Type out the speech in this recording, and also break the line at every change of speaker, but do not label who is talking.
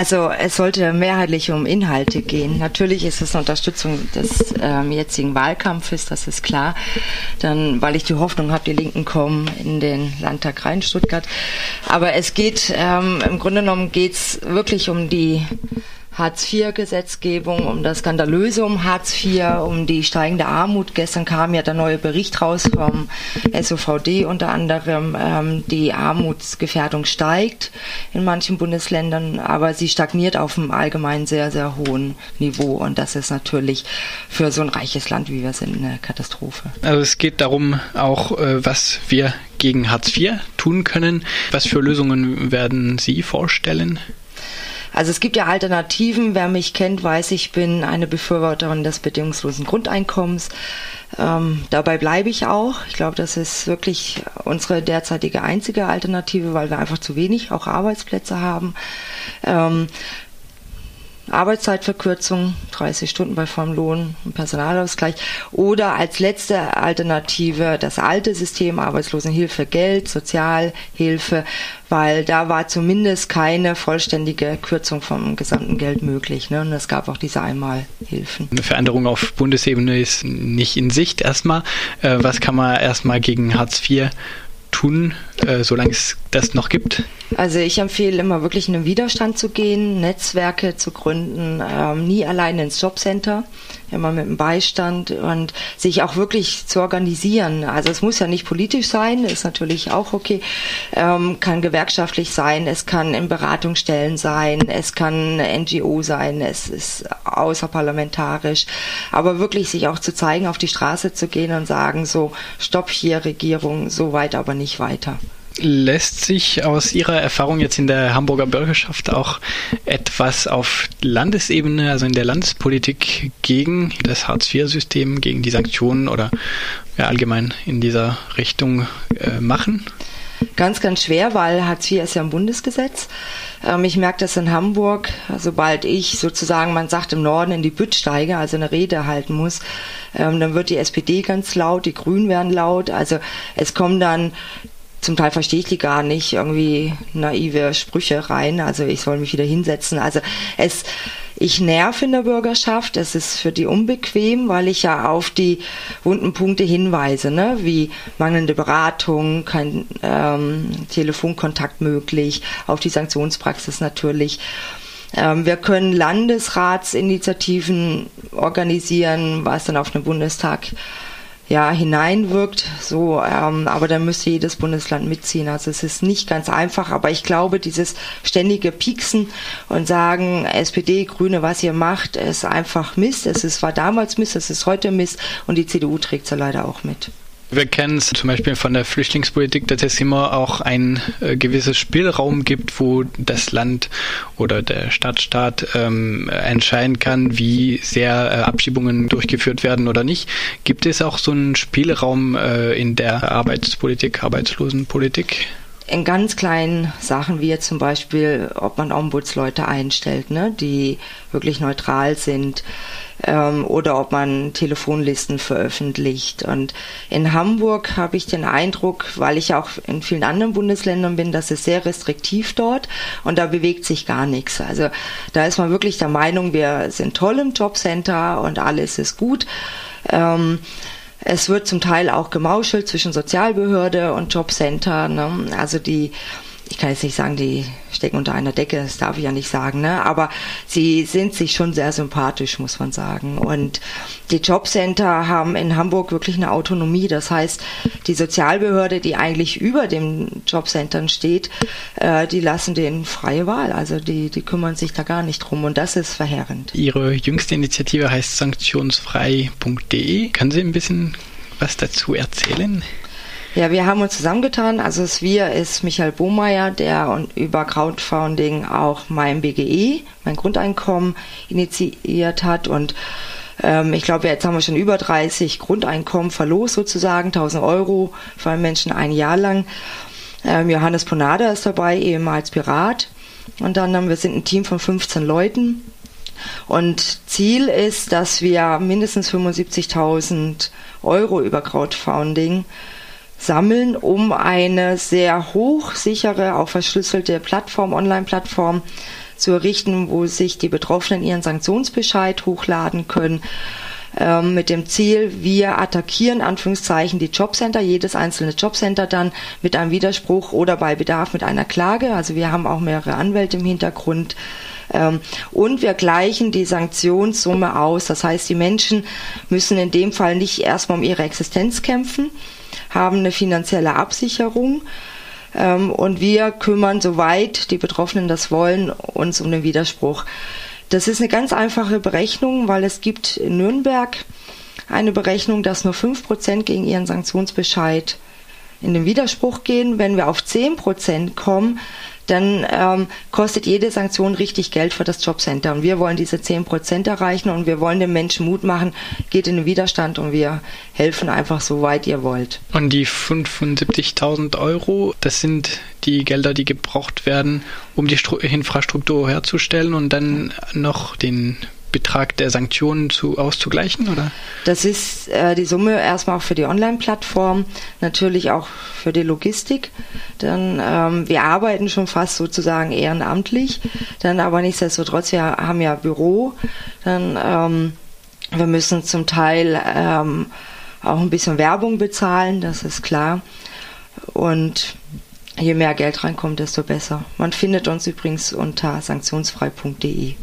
Also es sollte mehrheitlich um Inhalte gehen. Natürlich ist es eine Unterstützung des ähm, jetzigen Wahlkampfes, das ist klar. Dann, weil ich die Hoffnung habe, die Linken kommen in den Landtag rein Stuttgart. Aber es geht ähm, im Grunde genommen geht es wirklich um die Hartz-IV-Gesetzgebung, um das Skandalöse um Hartz IV, um die steigende Armut. Gestern kam ja der neue Bericht raus vom SOVD unter anderem. Ähm, die Armutsgefährdung steigt in manchen Bundesländern, aber sie stagniert auf einem allgemein sehr, sehr hohen Niveau. Und das ist natürlich für so ein reiches Land, wie wir sind, eine Katastrophe.
Also es geht darum auch, äh, was wir gegen Hartz IV tun können. Was für Lösungen werden Sie vorstellen?
Also es gibt ja Alternativen. Wer mich kennt, weiß, ich bin eine Befürworterin des bedingungslosen Grundeinkommens. Ähm, dabei bleibe ich auch. Ich glaube, das ist wirklich unsere derzeitige einzige Alternative, weil wir einfach zu wenig auch Arbeitsplätze haben. Ähm, Arbeitszeitverkürzung, 30 Stunden bei vollem Lohn und Personalausgleich oder als letzte Alternative das alte System Arbeitslosenhilfe, Geld, Sozialhilfe, weil da war zumindest keine vollständige Kürzung vom gesamten Geld möglich. Ne? Und es gab auch diese Einmalhilfen.
Eine Veränderung auf Bundesebene ist nicht in Sicht erstmal. Äh, was kann man erstmal gegen Hartz IV tun, äh, solange es das noch gibt?
Also ich empfehle immer wirklich in den Widerstand zu gehen, Netzwerke zu gründen, ähm, nie alleine ins Jobcenter, immer mit dem Beistand und sich auch wirklich zu organisieren. Also es muss ja nicht politisch sein, ist natürlich auch okay, ähm, kann gewerkschaftlich sein, es kann in Beratungsstellen sein, es kann NGO sein, es ist außerparlamentarisch, aber wirklich sich auch zu zeigen, auf die Straße zu gehen und sagen so, stopp hier Regierung, so weit aber nicht weiter.
Lässt sich aus Ihrer Erfahrung jetzt in der Hamburger Bürgerschaft auch etwas auf Landesebene, also in der Landespolitik gegen das Hartz-IV-System, gegen die Sanktionen oder ja, allgemein in dieser Richtung äh, machen?
Ganz, ganz schwer, weil Hartz IV ist ja ein Bundesgesetz. Ähm, ich merke das in Hamburg, sobald ich sozusagen, man sagt im Norden, in die Bütt steige, also eine Rede halten muss, ähm, dann wird die SPD ganz laut, die Grünen werden laut. Also es kommen dann zum Teil verstehe ich die gar nicht, irgendwie naive Sprüche rein, also ich soll mich wieder hinsetzen. Also es, ich nerv in der Bürgerschaft, es ist für die unbequem, weil ich ja auf die wunden Punkte hinweise, ne? wie mangelnde Beratung, kein ähm, Telefonkontakt möglich, auf die Sanktionspraxis natürlich. Ähm, wir können Landesratsinitiativen organisieren, was dann auf den Bundestag ja, hineinwirkt. So, ähm, aber da müsste jedes Bundesland mitziehen. Also es ist nicht ganz einfach, aber ich glaube, dieses ständige Pieksen und sagen, SPD, Grüne, was ihr macht, ist einfach Mist. Es ist, war damals Mist, es ist heute Mist und die CDU trägt es ja leider auch mit.
Wir kennen es zum Beispiel von der Flüchtlingspolitik, dass es immer auch ein äh, gewisses Spielraum gibt, wo das Land oder der Stadtstaat ähm, entscheiden kann, wie sehr äh, Abschiebungen durchgeführt werden oder nicht. Gibt es auch so einen Spielraum äh, in der Arbeitspolitik, Arbeitslosenpolitik?
In ganz kleinen Sachen, wie jetzt zum Beispiel, ob man Ombudsleute einstellt, ne, die wirklich neutral sind, ähm, oder ob man Telefonlisten veröffentlicht. Und in Hamburg habe ich den Eindruck, weil ich auch in vielen anderen Bundesländern bin, dass es sehr restriktiv dort und da bewegt sich gar nichts. Also da ist man wirklich der Meinung, wir sind toll im Jobcenter und alles ist gut. Ähm, es wird zum Teil auch gemauschelt zwischen Sozialbehörde und Jobcenter. Ne? Also die ich kann jetzt nicht sagen, die stecken unter einer Decke, das darf ich ja nicht sagen, ne? aber sie sind sich schon sehr sympathisch, muss man sagen. Und die Jobcenter haben in Hamburg wirklich eine Autonomie. Das heißt, die Sozialbehörde, die eigentlich über den Jobcentern steht, äh, die lassen denen freie Wahl. Also die, die kümmern sich da gar nicht drum und das ist verheerend.
Ihre jüngste Initiative heißt sanktionsfrei.de. Können Sie ein bisschen was dazu erzählen?
Ja, wir haben uns zusammengetan. Also das Wir ist Michael Bohmeier, der über Crowdfunding auch mein BGE, mein Grundeinkommen initiiert hat und ähm, ich glaube, jetzt haben wir schon über 30 Grundeinkommen verlost sozusagen, 1000 Euro für einen Menschen ein Jahr lang. Ähm, Johannes Ponada ist dabei, ehemals Pirat. Und dann haben wir sind ein Team von 15 Leuten. Und Ziel ist, dass wir mindestens 75.000 Euro über Crowdfunding sammeln, um eine sehr hochsichere, auch verschlüsselte Plattform, Online-Plattform zu errichten, wo sich die Betroffenen ihren Sanktionsbescheid hochladen können ähm, mit dem Ziel, wir attackieren Anführungszeichen die Jobcenter, jedes einzelne Jobcenter dann mit einem Widerspruch oder bei Bedarf mit einer Klage. Also wir haben auch mehrere Anwälte im Hintergrund. Ähm, und wir gleichen die Sanktionssumme aus. Das heißt, die Menschen müssen in dem Fall nicht erstmal um ihre Existenz kämpfen, haben eine finanzielle Absicherung. Ähm, und wir kümmern, soweit die Betroffenen das wollen, uns um den Widerspruch. Das ist eine ganz einfache Berechnung, weil es gibt in Nürnberg eine Berechnung, dass nur 5% gegen ihren Sanktionsbescheid in den Widerspruch gehen. Wenn wir auf 10% kommen, dann ähm, kostet jede Sanktion richtig Geld für das Jobcenter. Und wir wollen diese 10 Prozent erreichen und wir wollen den Menschen Mut machen, geht in den Widerstand und wir helfen einfach so weit ihr wollt.
Und die 75.000 Euro, das sind die Gelder, die gebraucht werden, um die Stru Infrastruktur herzustellen und dann noch den Betrag der Sanktionen zu, auszugleichen, oder?
Das ist äh, die Summe erstmal auch für die Online-Plattform, natürlich auch für die Logistik. Dann ähm, wir arbeiten schon fast sozusagen ehrenamtlich, dann aber nichtsdestotrotz wir haben ja Büro, dann ähm, wir müssen zum Teil ähm, auch ein bisschen Werbung bezahlen, das ist klar. Und je mehr Geld reinkommt, desto besser. Man findet uns übrigens unter sanktionsfrei.de.